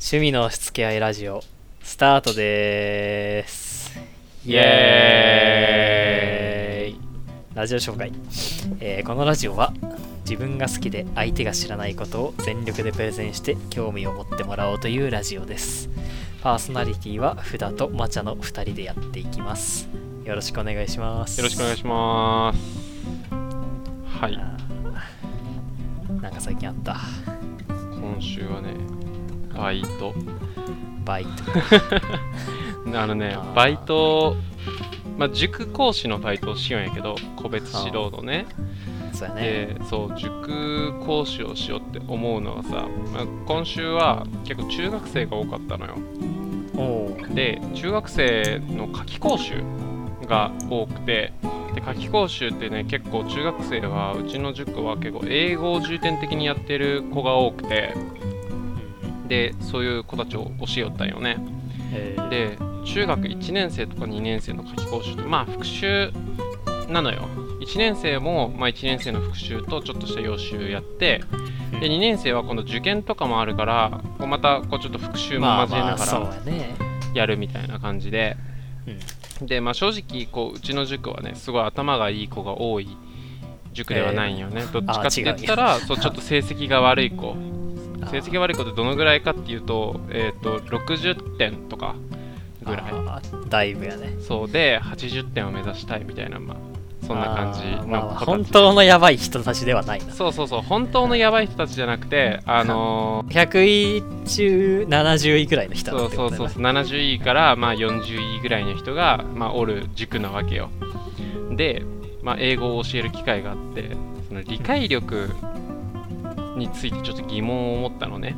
趣味のしつけ合いラジオスタートです。イエーイ。ラジオ紹介、えーこのラジオは自分が好きで相手が知らないことを全力でプレゼンして興味を持ってもらおうというラジオです。パーソナリティはフダとマチャの2人でやっていきます。よろしくお願いします。よろしくお願いします。はい。なんか最近あった。今週はねバイト。バイト。あのねバイトまあ塾講師のバイトをしようんやけど個別指導のね。そうやね。でそう塾講師をしようって思うのはさ、まあ、今週は結構中学生が多かったのよ。おで中学生の夏期講習が多くてで夏期講習ってね結構中学生はうちの塾は結構英語を重点的にやってる子が多くてでそういう子たちを教えよったんよね。えー。で中学1年生とか2年生の夏期講習ってまあ復習なのよ。1年生も、まあ、1年生の復習とちょっとした予習やってで2年生は今度受験とかもあるからこうまたこうちょっと復習もまあ交えながらやるみたいな感じで、うん。でまあ正直こううちの塾はねすごい頭がいい子が多い塾ではないんよね、どっちかって言ったらそうちょっと成績が悪い子成績が悪い子ってどのぐらいかっていうと,、えー、と60点とかぐらい。だいぶやね。そうで80点を目指したいみたいなまあそんな感じのまあ本当のやばい人たちではないな。そうそうそう本当のやばい人たちじゃなくて あのー100位中70位ぐらいの人だそうそうそうそう70位からまあ40位ぐらいの人が、まあ、おる塾なわけよ。で、まあ、英語を教える機会があってその理解力についてちょっと疑問を持ったのね。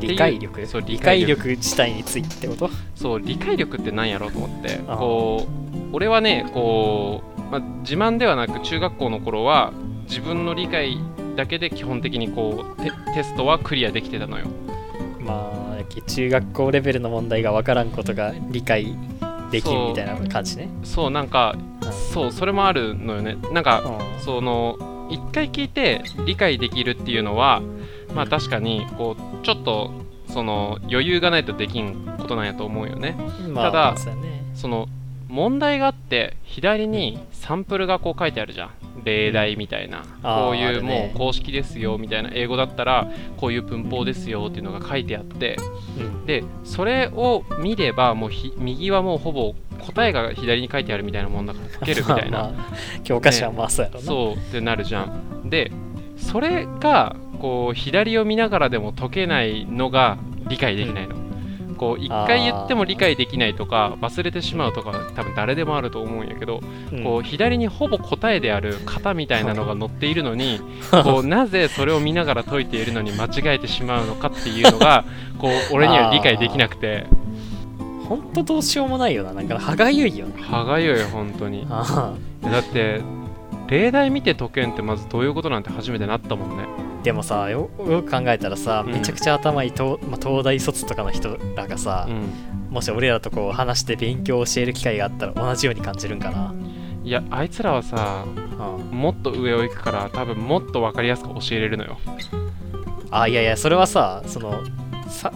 理解力？そう理解力力。自体についてってこと？そう理解力って何やろうと思って。こう俺はねこう、まあ、自慢ではなく中学校の頃は自分の理解だけで基本的にこうテテストはクリアできてたのよ。まあ中学校レベルの問題が分からんことが理解できるみたいな感じね。そうなんかうん。そうそれもあるのよね。なんかうん。その一回聞いて理解できるっていうのはまあ確かにこうちょっとその余裕がないとできんことなんやと思うよね。まあただね。その問題があって左にサンプルがこう書いてあるじゃん。例題みたいな、あーこういうもう公式ですよみたいな。英語だったらこういう文法ですよっていうのが書いてあって。うん。でそれを見ればもうひ右はもうほぼ答えが左に書いてあるみたいなもんだから解けるみたいな、まあまあ教科書はまあそうやろな。そうってなるじゃん。でそれがこう左を見ながらでも解けないのが理解できないの、こう一回言っても理解できないとか忘れてしまうとか多分誰でもあると思うんやけど、うん。こう左にほぼ答えである型みたいなのが載っているのに こうなぜそれを見ながら解いているのに間違えてしまうのかっていうのがこう俺には理解できなくてほんとどうしようもないよな。なんか歯がゆいよね。歯がゆい本当に。あだって例題見て解けんってまずどういうことなんて初めてなったもんね。ーでもさよよく考えたらさ、うん。めちゃくちゃ頭いい東,、まあ、東大卒とかの人らがさう、ん。もし俺らとこう話して勉強を教える機会があったら同じように感じるんかな、いやあいつらはさうん、もっと上を行くから多分もっと分かりやすく教えれるのよ。あいやいやそれはさそのさ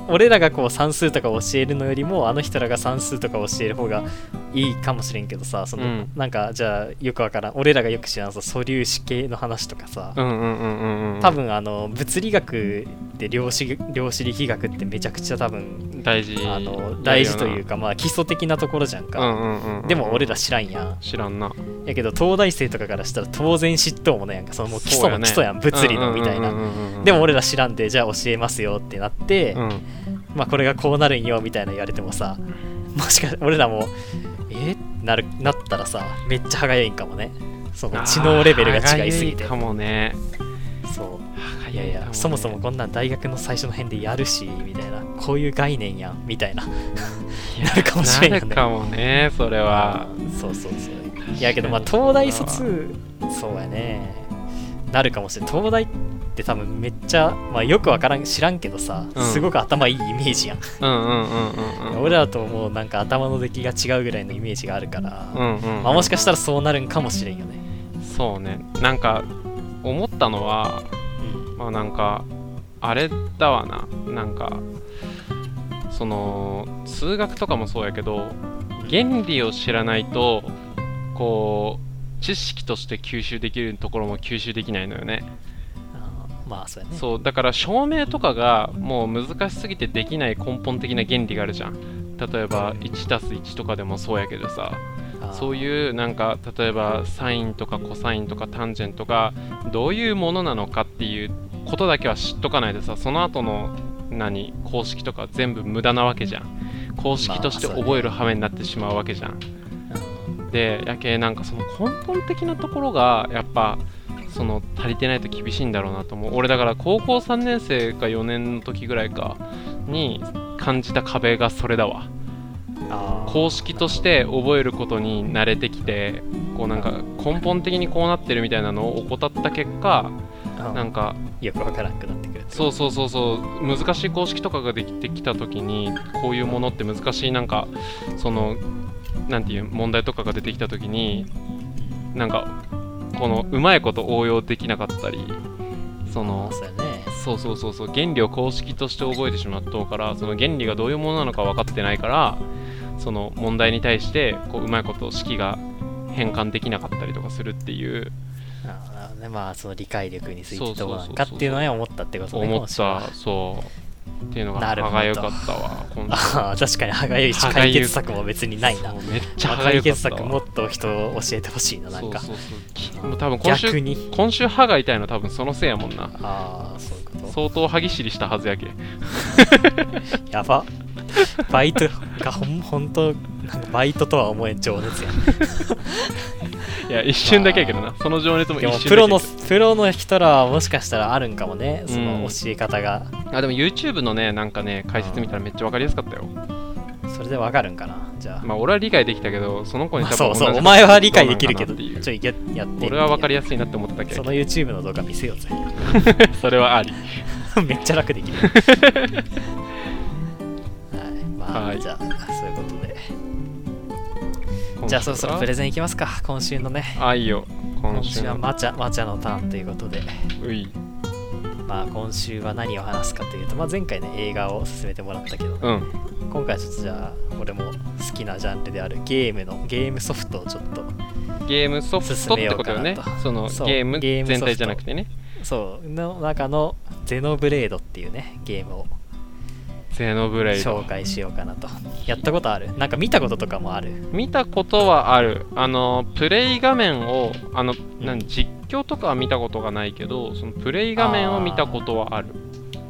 俺らがこう算数とか教えるのよりもあの人らが算数とか教える方がいいかもしれんけどさその、うん。なんかじゃあよくわからん。俺らがよく知らんさ素粒子系の話とかさ、多分あの物理学で量子量子力学ってめちゃくちゃ多分大事あの大事というかまあ基礎的なところじゃんか、うんうんうんうんでも俺ら知らんやん。知らんな。やけど東大生とかからしたら当然知っとうものやんかそのもう基礎の基礎やん物理のみたいな、なでも俺ら知らんでじゃあ教えますよってなって、うんまあこれがこうなるんよみたいな言われてもさもしか俺らもえなるなったらさめっちゃ歯がゆいんかもね。その知能レベルが違いすぎて。かもね。そう。いやいや、そもそもこんなん大学の最初の辺でやるしみたいな。こういう概念やんみたいな。なるかもしれんよね。なるかもねそれは。そうそうそう。いやけどまあ東大卒そうやねなるかもしれん東大って多分めっちゃ、まあ、よくわからん知らんけどさ、うん。すごく頭いいイメージやん。俺らともうなんか頭の出来が違うぐらいのイメージがあるから、うんうんまあ、もしかしたらそうなるんかもしれんよね。そうね。なんか思ったのはうん。まあなんかあれだわな。なんかその数学とかもそうやけど原理を知らないとこう知識として吸収できるところも吸収できないのよね。まあそうやね。そうだから証明とかがもう難しすぎてできない根本的な原理があるじゃん。例えば 1+1 とかでもそうやけどさ。そうういうなんか例えばサインとかコサインとかタンジェントがどういうものなのかっていうことだけは知っとかないとさその後の何公式とか全部無駄なわけじゃん。公式として覚える羽目になってしまうわけじゃん、でやけなんかその根本的なところがやっぱその足りてないと厳しいんだろうなと思う。俺だから高校3年生か4年の時ぐらいかに感じた壁がそれだわ。公式として覚えることに慣れてきてこうなんか根本的にこうなってるみたいなのを怠った結果なんかよくわからんくなってくるそうそうそうそう。難しい公式とかができてきた時にこういうものって難しいなんかそのなんていう問題とかが出てきた時になんかこのうまいこと応用できなかったりそのそうそうそうそう原理を公式として覚えてしまっとうからその原理がどういうものなのか分かってないからその問題に対してこううまいこと式が変換できなかったりとかするっていうあね。まあその理解力についてどうなんそうそうそうかっていうのは思ったってことね思ったそうっていうのがなるほど。歯がゆかったわああ確かに歯がゆいし解決策も別にないな。めっちゃまあ歯がゆ解決かったわ。策もっと人を教えてほしいななんか。そうそうそう。多分今週逆に。今週歯が痛いの多分そのせいやもんな。ああそう相当歯ぎしりしたはずやけ。やば。バイトがほん本当なんかバイトとは思えん情熱や。いや一瞬だけやけどな。その情熱もで一瞬だけもプロのプロの人らはもしかしたらあるんかもねそのうん。教え方が、あでも YouTube のねなんかね解説見たらめっちゃ分かりやすかったよそれでわかるんかな？じゃあ、まあ俺は理解できたけどその子にまあ多分そうそうお前は理解できるけどちょいややって俺は分かりややすいなって思っただけその YouTube の動画見せようぜ。それはあり。めっちゃ楽できる。はいまあ、はい。じゃあそういうことで。じゃあそろそろプレゼンいきますか。今週のね。あいいよ。今今週はマチャマチャのターンということで。うい。まあ今週は何を話すかというと、まあ、前回ね映画を勧めてもらったけど、うん今回ちょっとじゃあ俺も好きなジャンルであるゲームのゲームソフトをちょっとゲームソフトってことよね。そのゲーム全体じゃなくてね。そう。の中のゼノブレードっていうねゲームを。ゼノブレイド。紹介しようかなと。やったことある？なんか見たこととかもある？見たことはある。あのプレイ画面をあのなん実況とかは見たことがないけどそのプレイ画面を見たことはある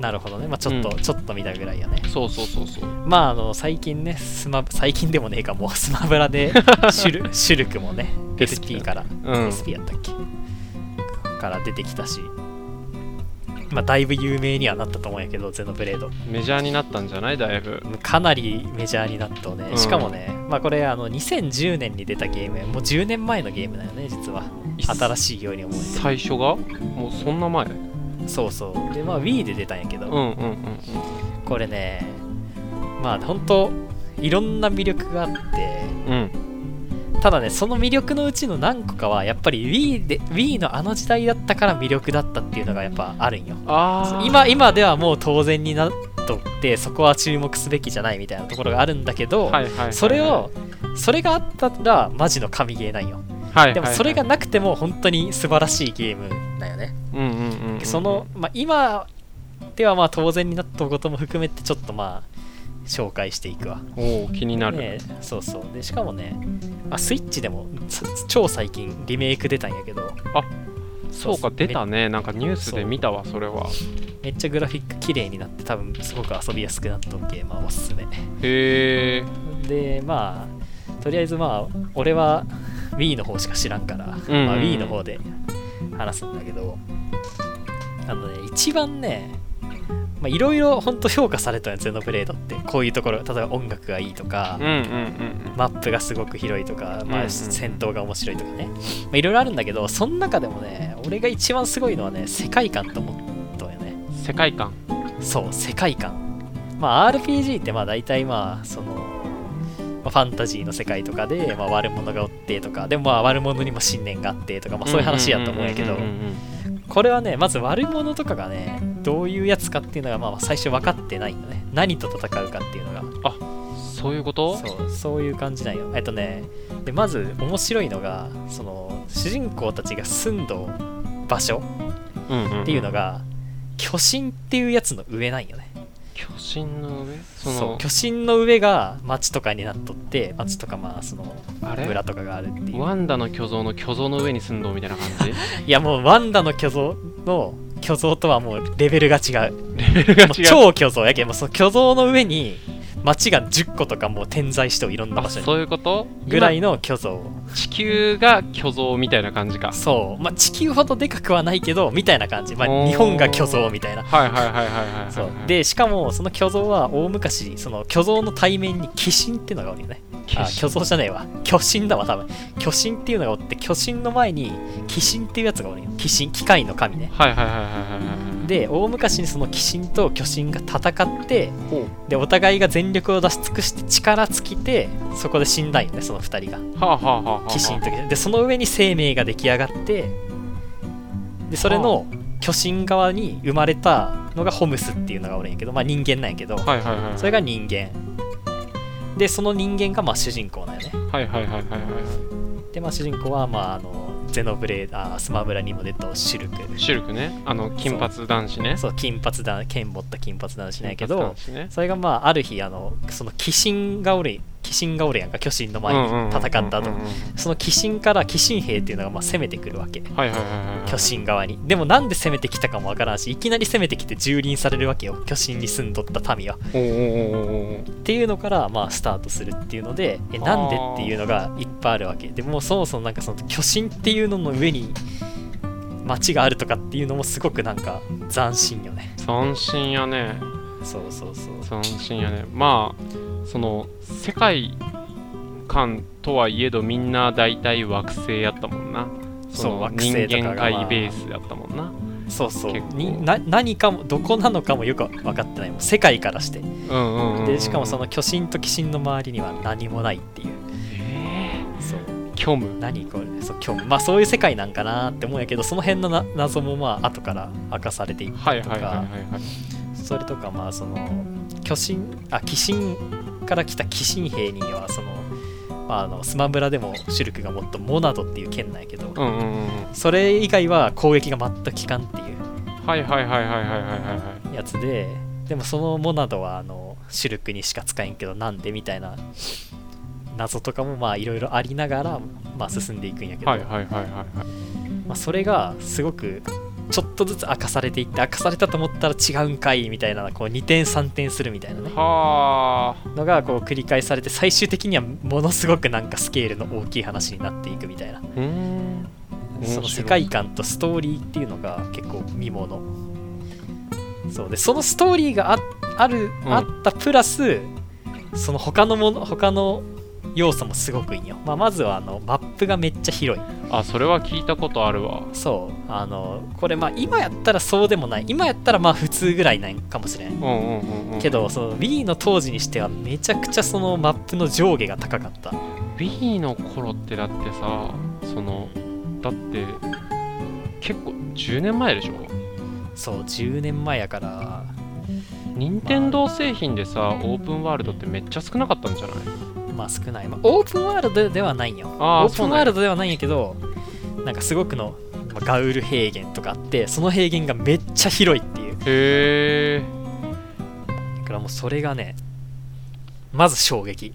なるほどね。まあちょっと、うん。ちょっと見たぐらいやね。そうそうそうそう。まああの最近ねスマ最近でもねえかも。うスマブラで シュルシュルクもね SP から、うん。SP やったっけ？から出てきたし。まあだいぶ有名にはなったと思うんやけどゼノブレード。メジャーになったんじゃない？だいぶ。かなりメジャーになったね、うん。しかもねまあこれあの2010年に出たゲームもう10年前のゲームだよね実は。新しいように思うけ最初が？もうそんな前？どそうそう。でまあ Wii で出たんやけど、うんうんうん。これねまあ本当いろんな魅力があって。うん。うんただねその魅力のうちの何個かはやっぱり Wii, で Wii のあの時代だったから魅力だったっていうのがやっぱあるんよ。今今ではもう当然になっとってそこは注目すべきじゃないみたいなところがあるんだけど、はいはいはいはい。それをそれがあったらマジの神ゲーなんよ。はいでもそれがなくても本当に素晴らしいゲームだよねその、まあ、今ではまあ当然になったことも含めてちょっとまあ紹介していくわ。おお気になる、ねそうそう。でしかもね、まあ、スイッチでもつ超最近リメイク出たんやけど。あそうか出たね。なんかニュースで見たわそれは。めっちゃグラフィック綺麗になって多分すごく遊びやすくなったゲームはおすすめ。へえでまあとりあえずまあ俺は Wii の方しか知らんから、んうんうん。まあ、Wii の方で話すんだけどあのね一番ねまあいろいろ本当評価されたよゼノブレードって。こういうところ例えば音楽がいいとか、うんうんうんマップがすごく広いとか、まあ、うんうん戦闘が面白いとかね、まあ、いろいろあるんだけどその中でもね俺が一番すごいのはね世界観と思ったよね。うん世界観。そう世界観。まあ RPG ってまあ大体まあその、まあ、ファンタジーの世界とかで、まあ、悪者がおってとか。でもまあ悪者にも信念があってとか、まあ、そういう話やと思うんやけど。うんうんうんこれはねまず悪者とかがねどういうやつかっていうのがまあ最初分かってないのね。何と戦うかっていうのが。そういうこと？そうそういう感じなんよ。えっとねでまず面白いのがその主人公たちが住んど場所っていうのが巨神っていうやつの上なんよね巨神の上？そう巨神の上が町とかになっとって町とかまあその村とかがあるっていう。ワンダの巨像の巨像の上に住んどうみたいな感じ？いやもうワンダの巨像の巨像とはもうレベルが違う。レベルが違う超巨像。やけんもうその巨像の上に町が10個とかもう点在していろんなあ場所に。そういうこと？ぐらいの巨像今地球が巨像みたいな感じか。そう。まあ地球ほどでかくはないけどみたいな感じ。まあ日本が巨像みたいな。はいはいはいはいはいはいそう。でしかもその巨像は大昔その巨像の対面に鬼神っていうのがおるよね。あ巨像じゃねえわ。巨神だわ多分。巨神っていうのがおって巨神の前に鬼神っていうやつがおるよ。鬼神機械の神ね。はいはいはいはいはいはいで大昔にその鬼神と巨神が戦ってほでお互いが全力を出し尽くして力尽きてそこで死んだんよねその2人が。鬼神の時でその上に生命が出来上がってでそれの巨神側に生まれたのがホムスっていうのがおるんやけどまあ人間なんやけどはいはいはいはい。それが人間。でその人間がまあ主人公なんよね。はいはいはいはいはい。でまあ主人公はまああのゼノブレーダースマブラにも出たシルク。シルクね。あの金髪男子ね。そう金髪だ剣持った金髪男子なんやけどね。それがまあある日あのその鬼神がおる鬼神がおるやんか巨神の前に戦った後うんうんうんうんその鬼神から鬼神兵っていうのがまあ攻めてくるわけ。はいはいはいはい巨神側に。でもなんで攻めてきたかもわからんしいきなり攻めてきて蹂躙されるわけよ。巨神に住んどった民は。っていうのからまあスタートするっていうのでえなんでっていうのがいっぱいあるわけ。でもうそもそもなんかその巨神っていうのの上に町があるとかっていうのもすごくなんか斬新よね。斬新やね。そうそうそう。斬新やね。まあその世界観とはいえどみんな大体惑星やったもんな。そうの惑星人間界ベースやったもんな。そうそう。にな何かもどこなのかもよく分かってないもん。世界からして。うんうんでしかもその巨神と鬼神の周りには何もないっていう。えそう。ー虚無。何？これ。そう虚無。まあそういう世界なんかなって思うんやけどその辺のな謎もまあ後から明かされていったりとか。それとかまあその巨神あ鬼神から来た鬼神兵にはそのまあ、あのスマブラでもシルクがもっとモナドっていう剣なんやけど、うんうんうん、それ以外は攻撃が全く効かんっていう。はいはいはいはいはいはいはい。やつででもそのモナドはあのシルクにしか使えんけどなんでみたいな謎とかもまあいろいろありながら、まあ、進んでいくんやけど、はいはいはいはいはい。まあ、それがすごくちょっとずつ明かされていって明かされたと思ったら違うんかいみたいなこう2点3点するみたいなね。はあ。のがこう繰り返されて最終的にはものすごくなんかスケールの大きい話になっていくみたいな。うーん。その世界観とストーリーっていうのが結構見もの。そうでそのストーリーがあある、うん。あったプラスその他のもの他の要素もすごくいいんよ、まあ、まずはあのマップがめっちゃ広い。あそれは聞いたことあるわ。そう。あのこれまあ今やったらそうでもない。今やったらまあ普通ぐらいなんかもしれんうんうんうんうん。けどその Wii の当時にしてはめちゃくちゃそのマップの上下が高かった。Wii の頃ってだってさそのだって結構10年前でしょ？そう10年前やから。任天堂製品でさオープンワールドってめっちゃ少なかったんじゃない？まあ少ない、まあ、オープンワールドではないんよオープンワールドではないんやけどなんかすごくの、まあガウル平原とかあってその平原がめっちゃ広いっていう。へえだからもうそれがねまず衝撃。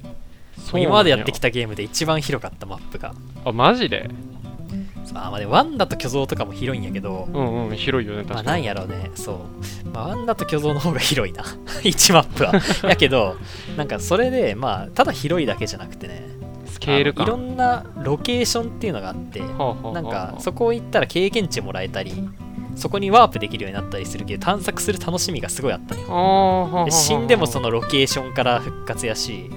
今までやってきたたゲームで一番広かったマップが。あマジで？あまあねワンダと巨像とかも広いんやけどうんうん広いよね確かに、まあなんやろうねそう、まあ、ワンダと巨像の方が広いな。1マップは。やけどなんかそれでまあただ広いだけじゃなくてねスケール感。あのいろんなロケーションっていうのがあってはあはあはあなんかそこ行ったら経験値もらえたりそこにワープできるようになったりするけど探索する楽しみがすごいあったんよ。あーはあはあはあ。で死んでもそのロケーションから復活やし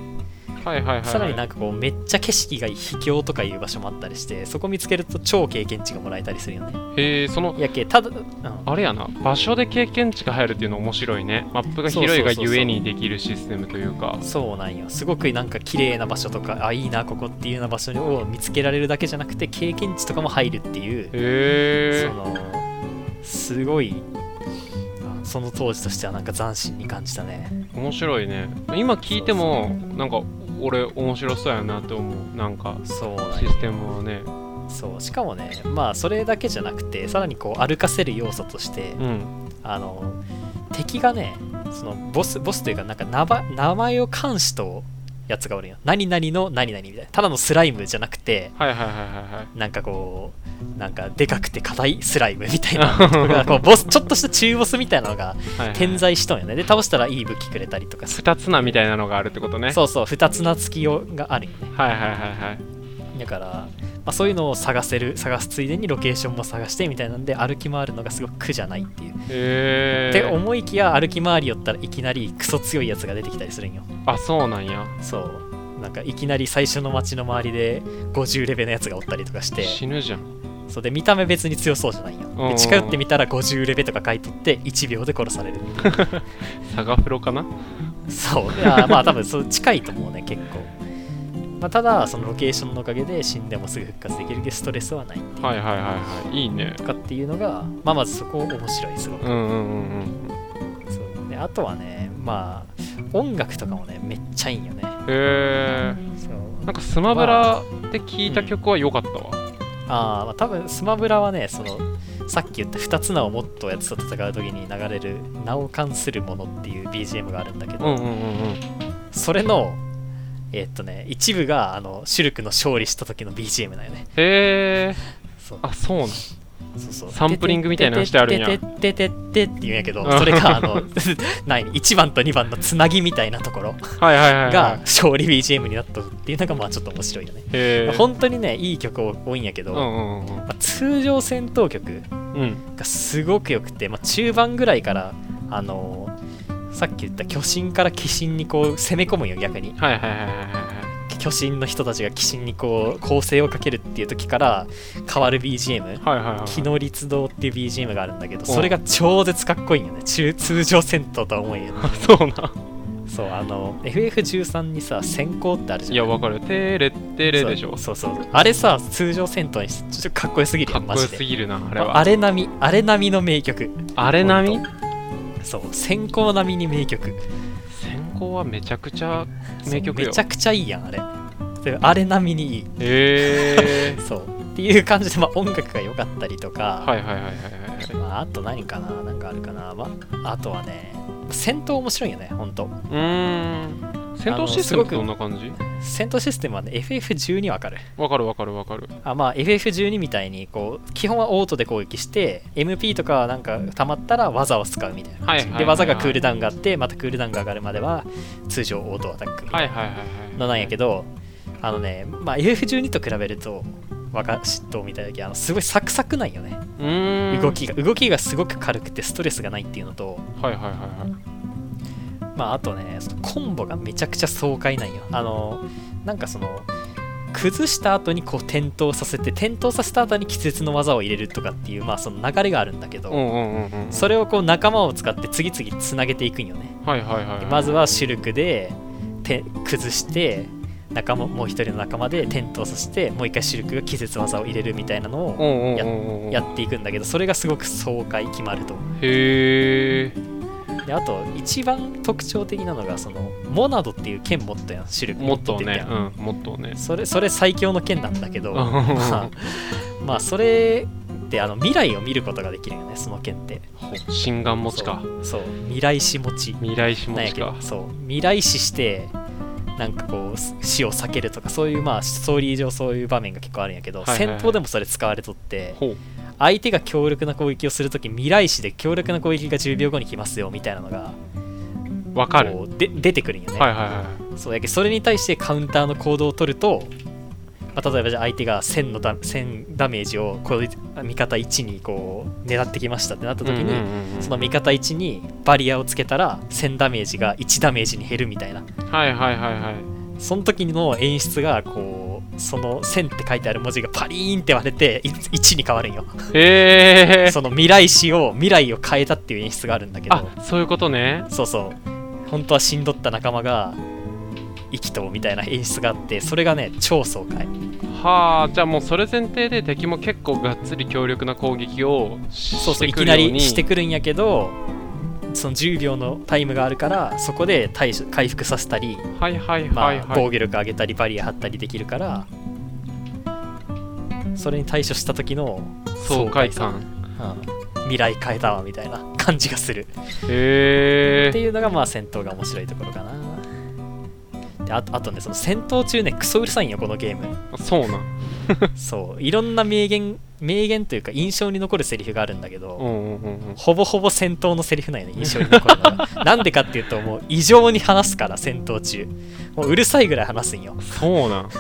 はいはいはいはい。さらになんかこうめっちゃ景色がいい秘境とかいう場所もあったりしてそこ見つけると超経験値がもらえたりするよね。へえそのやけただ、うん、あれやな場所で経験値が入るっていうの面白いね。マップが広いがゆえにできるシステムというか。そうなんよ。すごくなんか綺麗な場所とかあいいなここっていうような場所を見つけられるだけじゃなくて経験値とかも入るっていう。へえそのすごいあその当時としてはなんか斬新に感じたね。面白いね。今聞いてもなんか俺面白そうやなって思う。なんかそうなんシステムはね。そうしかもねまあそれだけじゃなくてさらにこう歩かせる要素として、うん。あの敵がねそのボスボスというかなんか名前を冠しとやつがおるん。よ何々の何々みたいな。ただのスライムじゃなくてはいはいはいはいはい。なんかこうなんかでかくて硬いスライムみたいな。のがこうボスちょっとした中ボスみたいなのがはいはい。点在しとんよね。で倒したらいい武器くれたりとか二つ名みたいなのがあるってことね。そうそう二つ名付きよがあるよね。はいはいはいはい。だから、まあ、そういうのを探せる探すついでにロケーションも探してみたいなんで歩き回るのがすごく苦じゃないっていう、へえって思いきや歩き回りよったらいきなりクソ強いやつが出てきたりするんよ。あそうなんや。そう。なんかいきなり最初の街の周りで50レベルのやつがおったりとかして。死ぬじゃんそうで見た目別に強そうじゃないよ。近寄ってみたら50レベルとか書いとって1秒で殺される。サガフロかな？そう。いやまあ多分そう近いと思うね結構。まあ、ただそのロケーションのおかげで死んでもすぐ復活できるけどストレスはないっていう。はいはいはいはい。いいね。とかっていうのが、まあ、まずそこ面白いすごく、うんうんうんうん。そう。であとはねまあ音楽とかもねめっちゃいいんよね。へえんかスマブラで聴いた曲は良かったわ、あー、まあ多分スマブラはねそのさっき言った2つ名をもっとやつと戦う時に流れる「名を冠するもの」っていう BGM があるんだけど、うんうんうんうんそれのえーっとね一部があのシュルクの勝利した時の BGM だよね。へえあそうなんそうそう。サンプリングみたいなのしてあるんや。てててててって言うんやけどそれがあの何1番と2番のつなぎみたいなところはいはいはい、はい、が勝利 BGM になったっていうのがまあちょっと面白いよね、へえ本当にねいい曲多いんやけど、うんうんうんまあ通常戦闘曲うんがすごく良くて、まあ、中盤ぐらいからあのさっき言った巨神から鬼神にこう攻め込むよ逆にはいはいはいはいはい巨神の人たちが鬼神にこう構成をかけるっていう時から変わる BGM はいはいはい。木の律動っていう BGM があるんだけどそれが超絶かっこいいんよね。中通常戦闘とは思えんよ。ね そうな。そうあの FF13 にさ先行ってあるじゃんい？やわかる。テレッテレでしょ。そうそうそう。あれさ通常戦闘にしてちょっとかっこよすぎるかっこよよマジですぎるなあれは。あれ並みあれ並みの名曲。あれ並み？そう先行並みに名曲。先行はめちゃくちゃ名曲よ。めちゃくちゃいいやんあれ。であれ並みにいい。へえ そう。っていう感じで、まあ、音楽が良かったりとか、はいはいはいはいはいまあ、あと何かななんかあるかな、まあ、あとはね戦闘面白いよねほんと。うーん。戦闘システムどんな感じ？戦闘システムはね FF12 わかる。わかるわかるわかる。あまあ FF12 みたいにこう基本はオートで攻撃して MP とかなんか溜まったら技を使うみたいな感じ、はいはいで技がクールダウンがあってまたクールダウンが上がるまでは通常オートアタックみたいはいはいはいはいなのなんやけどあのね、まあ、FF12 と比べると若嫉妬みたいだけどあのすごいサクサクなんよね。動きが動きがすごく軽くてストレスがないっていうのと。はいはいはいはい。まああとねそのコンボがめちゃくちゃ爽快なんよ。あのなんかその崩した後にこう転倒させて転倒させた後に季節の技を入れるとかっていうまあその流れがあるんだけど、それをこう仲間を使って次々つなげていくんよね。はいはいはいはいまずはシルクでて崩して仲間もう一人の仲間で転倒させてもう一回シルクが季節技を入れるみたいなのをやっていくんだけどそれがすごく爽快決まると。へえであと一番特徴的なのがそのモナドっていう剣持ったやんシルク。持っててうんもっとね。それそれ最強の剣なんだけどうん。まあ、まあそれってあの未来を見ることができるよねその剣って。心眼持ちか。そう。未来史持ち。未来史持ちか。けどそう。未来史してなんかこう死を避けるとかそういうまあストーリー上そういう場面が結構あるんやけど、はいはいはい。戦闘でもそれ使われとって相手が強力な攻撃をするとき未来史で強力な攻撃が10秒後に来ますよみたいなのがわかる。で出てくるんよね、はいはいはいそうやけどそれに対してカウンターの行動を取ると、まあ、例えばじゃあ相手が1000のダ1000ダメージを味方1にこう狙ってきましたってなった時に、その味方1にバリアをつけたら1000ダメージが1ダメージに減るみたいな。はいはいはいはい。その時の演出がこうその1000って書いてある文字がパリーンって割れてい1に変わるんよ。へえ その未来史を未来を変えたっていう演出があるんだけど。あそういうことね。そうそう。本当は死んどった仲間が生きとうみたいな演出があってそれがね超爽快。はあじゃあもうそれ前提で敵も結構がっつり強力な攻撃をしそうそうていきなりしてくるんやけどその10秒のタイムがあるからそこで対処回復させたり、防御力上げたりバリア張ったりできるからそれに対処した時の爽快さ。感うん。未来変えたわみたいな感じがする。へえっていうのがまあ戦闘が面白いところかなであとあとねその戦闘中ねクソうるさいんよこのゲーム。そうなん。そう。いろんな名言名言というか印象に残るセリフがあるんだけど、うんうんうんうん。ほぼほぼ戦闘のセリフなんよね印象に残るのが なんでかっていうともう異常に話すから戦闘中。もううるさいぐらい話すんよ。そうなん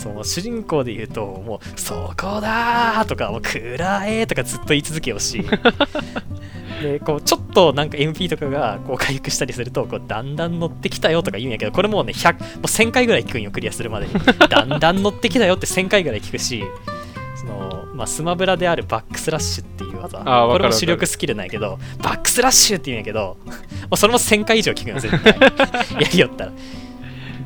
そうもう主人公で言うともう「そこだー!」とか「もう暗え!」とかずっと言い続けようし でこうちょっとなんか MP とかがこう回復したりするとこうだんだん乗ってきたよとか言うんやけどこれもうね100もう1000回ぐらい聞くんよクリアするまでにだんだん乗ってきたよって1000回ぐらい聞くしその、まあ、スマブラであるバックスラッシュっていう技これも主力スキルなんやけどバックスラッシュって言うんやけど もうそれも1000回以上聞くの絶対 やりよったら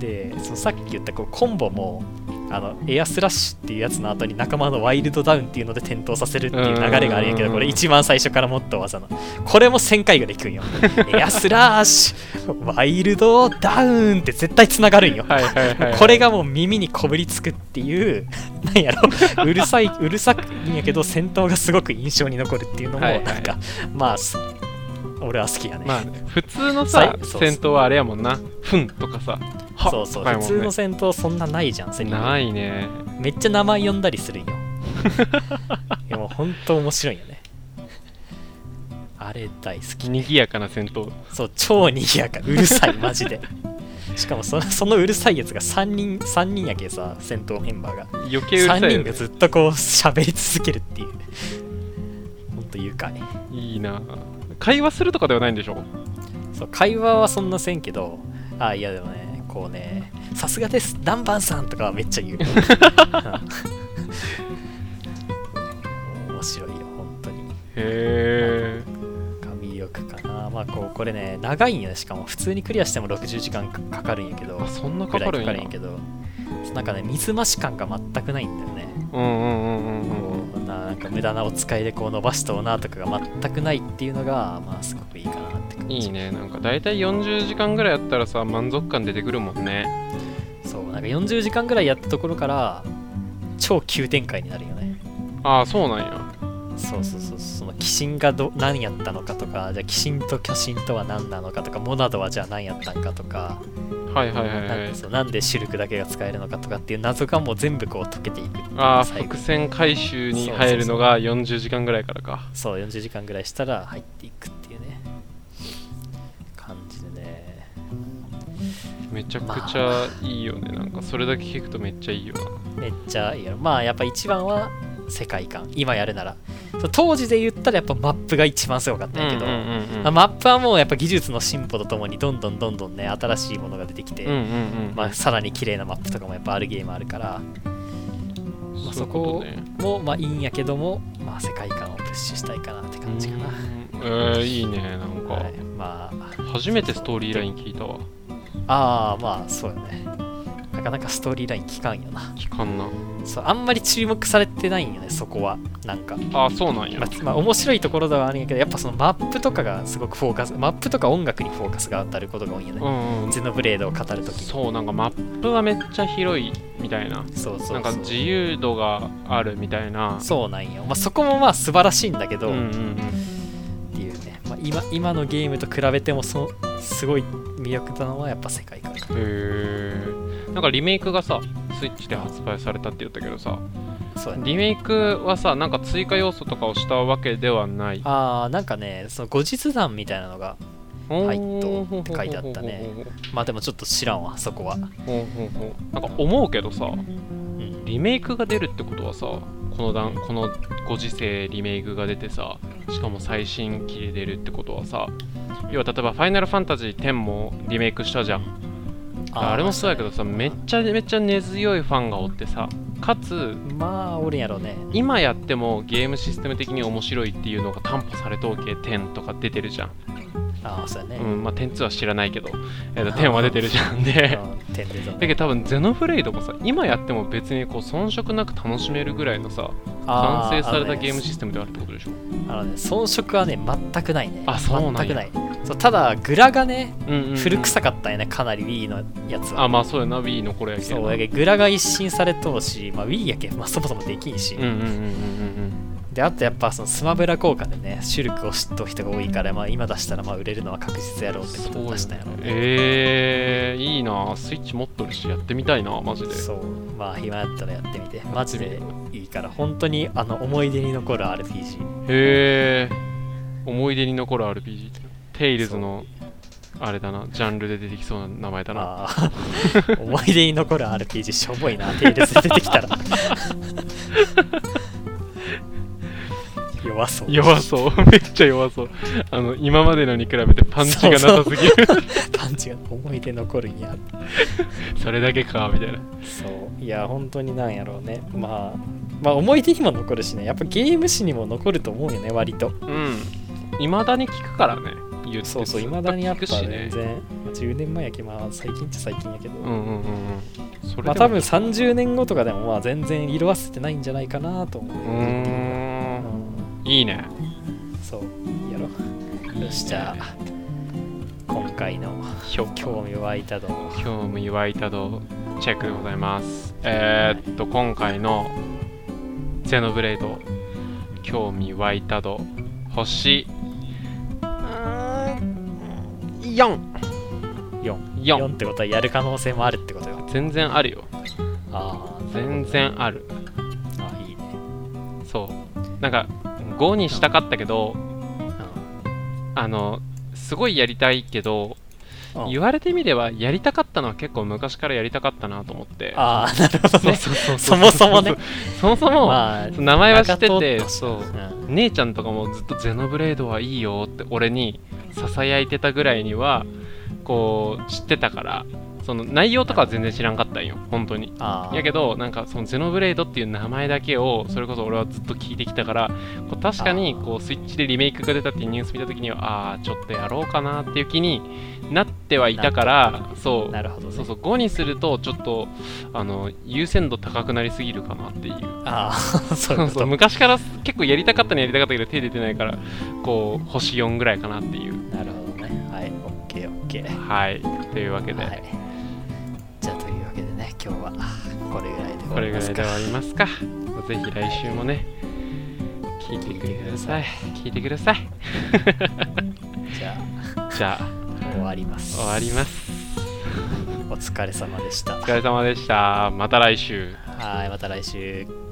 でそのさっき言ったこうコンボもあのエアスラッシュっていうやつの後に仲間のワイルドダウンっていうので転倒させるっていう流れがあるんやけどこれ一番最初からもっと技の。これも1000回ぐらい聞くんよ。エアスラッシュワイルドダウンって絶対つながるんよ。はいはいはいはい。これがもう耳にこぶりつくっていう なんやろ。うるさいうるさくいいんやけど戦闘がすごく印象に残るっていうのもはいはい。なんか、まあす俺は好きやね、まあね普通のさ戦闘はあれやもんな。ふんとかさ。はそうそう。ね。普通の戦闘そんなないじゃんセリフないね。めっちゃ名前呼んだりするんよ。いやもう本当面白いよね。あれ大好き賑やかな戦闘。そう超賑やか。うるさいマジで。しかもそのそのうるさいやつが3人三人やけさ戦闘メンバーが。余計うるさい3よね。人がずっとこう喋り続けるっていう。ほんと愉快。いいな。会話するとかではないんでしょ？そう会話はそんなせんけど。あいやでもねこうねさすがですダンバンさんとかはめっちゃ言う。面白いよ本当に。へえが魅力かな。まあこうこれね長いんよねしかも。普通にクリアしても60時間かかかるんやけど。あそんなからかるんや。かかるんやけど。なんかね水増し感が全くないんだよね。うんうんうんうんうん。こうななんか無駄なお使いでこう伸ばしとうなとかが全くないっていうのがまあすごくいいかなっていいね。なんか大体40時間ぐらいやったらさ満足感出てくるもんね。そうなんか40時間ぐらいやったところから超急展開になるよね。ああそうなんや。そうそうそうその鬼神がど何やったのかとかじゃあ鬼神と巨神とは何なのかとかモナドはじゃあ何やったんかとか。はいはいはいはい。なんでシルクだけが使えるのかとかっていう謎がもう全部こう解けていくああ伏線回収に入るのが40時間ぐらいからか。そう40時間ぐらいしたら入っていくっめちゃくちゃいいよね。なんかそれだけ聞くとめっちゃいいよな。めっちゃいいよ。まあやっぱ一番は世界観。今やるなら。当時で言ったらやっぱマップが一番すごかったんやけど、マップはもうやっぱ技術の進歩とともにどんどんどんどんね新しいものが出てきて、まあ、さらに綺麗なマップとかもやっぱあるゲームあるから、まあ、そこもまあいいんやけども、まあ、世界観をプッシュしたいかなって感じかな、うん。えー、いいねなんか、はい、まあ初めてストーリーライン聞いたわああまあそうよね。なかなかストーリーライン聞かんよな。聞かんな。そうあんまり注目されてないんよねそこは。なんか。あそうなんや。まあ、まあ面白いところではあるんやけどやっぱそのマップとかがすごくフォーカスマップとか音楽にフォーカスが当たることが多いんよね、うんうんゼノブレードを語るときに。そうなんかマップはめっちゃ広いみたいな。そうそうそう。なんか自由度があるみたいな。そうなんよ、まあ、そこもまあ素晴らしいんだけど、うんうん。っていうね、まあ、今今のゲームと比べてもそすごい魅力なのはやっぱ世界観へえんかリメイクがさスイッチで発売されたって言ったけどさそうリメイクはさなんか追加要素とかをしたわけではない。ああなんかねその後日談みたいなのがはいとって書いてあったね。まあでもちょっと知らんわそこは、なんか思うけどさうん、リメイクが出るってことはさこの段このご時世リメイクが出てさしかも最新機で出るってことはさ要は例えば「ファイナルファンタジー10」もリメイクしたじゃん。ーあれもそうやけどさめっちゃめっちゃ根強いファンがおってさかつまあおるんやろうね。今やってもゲームシステム的に面白いっていうのが担保されとうけ10とか出てるじゃん。ああそうやね、うんまあ、点2は知らないけど、えー。と点は出てるじゃんで。だけど多分ゼノブレイドもさ今やっても別にこう遜色なく楽しめるぐらいのさ完成されたゲームシステムであるってことでしょ。あのね遜色はね全くないね。あそうなんや。全くないそうただグラがねうんうんうん。古臭かったよねかなり Wii のやつは。あまあそうやな Wii のこれやけどそうやけグラが一新されとうし、まあ、Wii やけん、まあ、そもそもできんし、うんうんうんうんうんであとやっぱそのスマブラ効果でねシュルクを知っとう人が多いから、まあ、今出したらまあ売れるのは確実やろうってことで出したんやろうね。えー、いいな。スイッチ持っとるしやってみたいなマジで。そう。まあ暇やったらやってみて。マジでいいから本当にあの思い出に残る RPG へえ思い出に残る RPG ってテイルズのあれだなジャンルで出てきそうな名前だな。思い出に残る RPG しょぼいなテイルズで出てきたら。弱そう。弱そう。めっちゃ弱そう。あの今までのに比べてパンチがなさすぎる。パンチが思い出残るんや。それだけかみたいな。そう。いや本当になんやろうね。まあまあ思い出にも残るしね。やっぱゲーム史にも残ると思うよね割と。うん。いまだに聞くからね言ってそうそういまだにやっぱ全然、まあ10年前やけどまあ最近っちゃ最近やけど、うんうんうんまあ多分30年後とかでもまあ全然色あせてないんじゃないかなと思う。いいね。そうやろよしじゃあ今回の評興味湧いた度興味湧いた度チェックでございます。えー、っと今回のゼノブレイド興味湧いた度星4 4 4 4ってことはやる可能性もあるってことよ。全然あるよ。ああ全然ある。あいいね。そう。なんか5にしたかったけどあのすごいやりたいけどうん言われてみればやりたかったのは結構昔からやりたかったなと思って。ああなるほどね。そもそもね。そもそも、まあ名前は知って中てそう。うん。姉ちゃんとかもずっとゼノブレードはいいよって俺にささやいてたぐらいにはこう知ってたからその内容とかは全然知らんかったんよ。本当に。やけどなんかそのゼノブレードっていう名前だけをそれこそ俺はずっと聞いてきたからこう確かにこうスイッチでリメイクが出たっていうニュース見た時にはああーちょっとやろうかなっていう気になってはいたからそう。なるほどね。そうそう。5にするとちょっとあの優先度高くなりすぎるかなっていう。ああ そうそいう。昔から結構やりたかったのやりたかったけど手出てないからこう星4ぐらいかなっていう。なるほどね。はいオッケーオッケー。はい。というわけで、はい今日は。これぐらいで終こわりますか。れぐらいで終わりますか。ぜひ来週もね聞いてください。聞いてください。じゃじゃああ。終わります。終わります。お疲れ様でした。お疲れ様でした。また来週。はいまた来週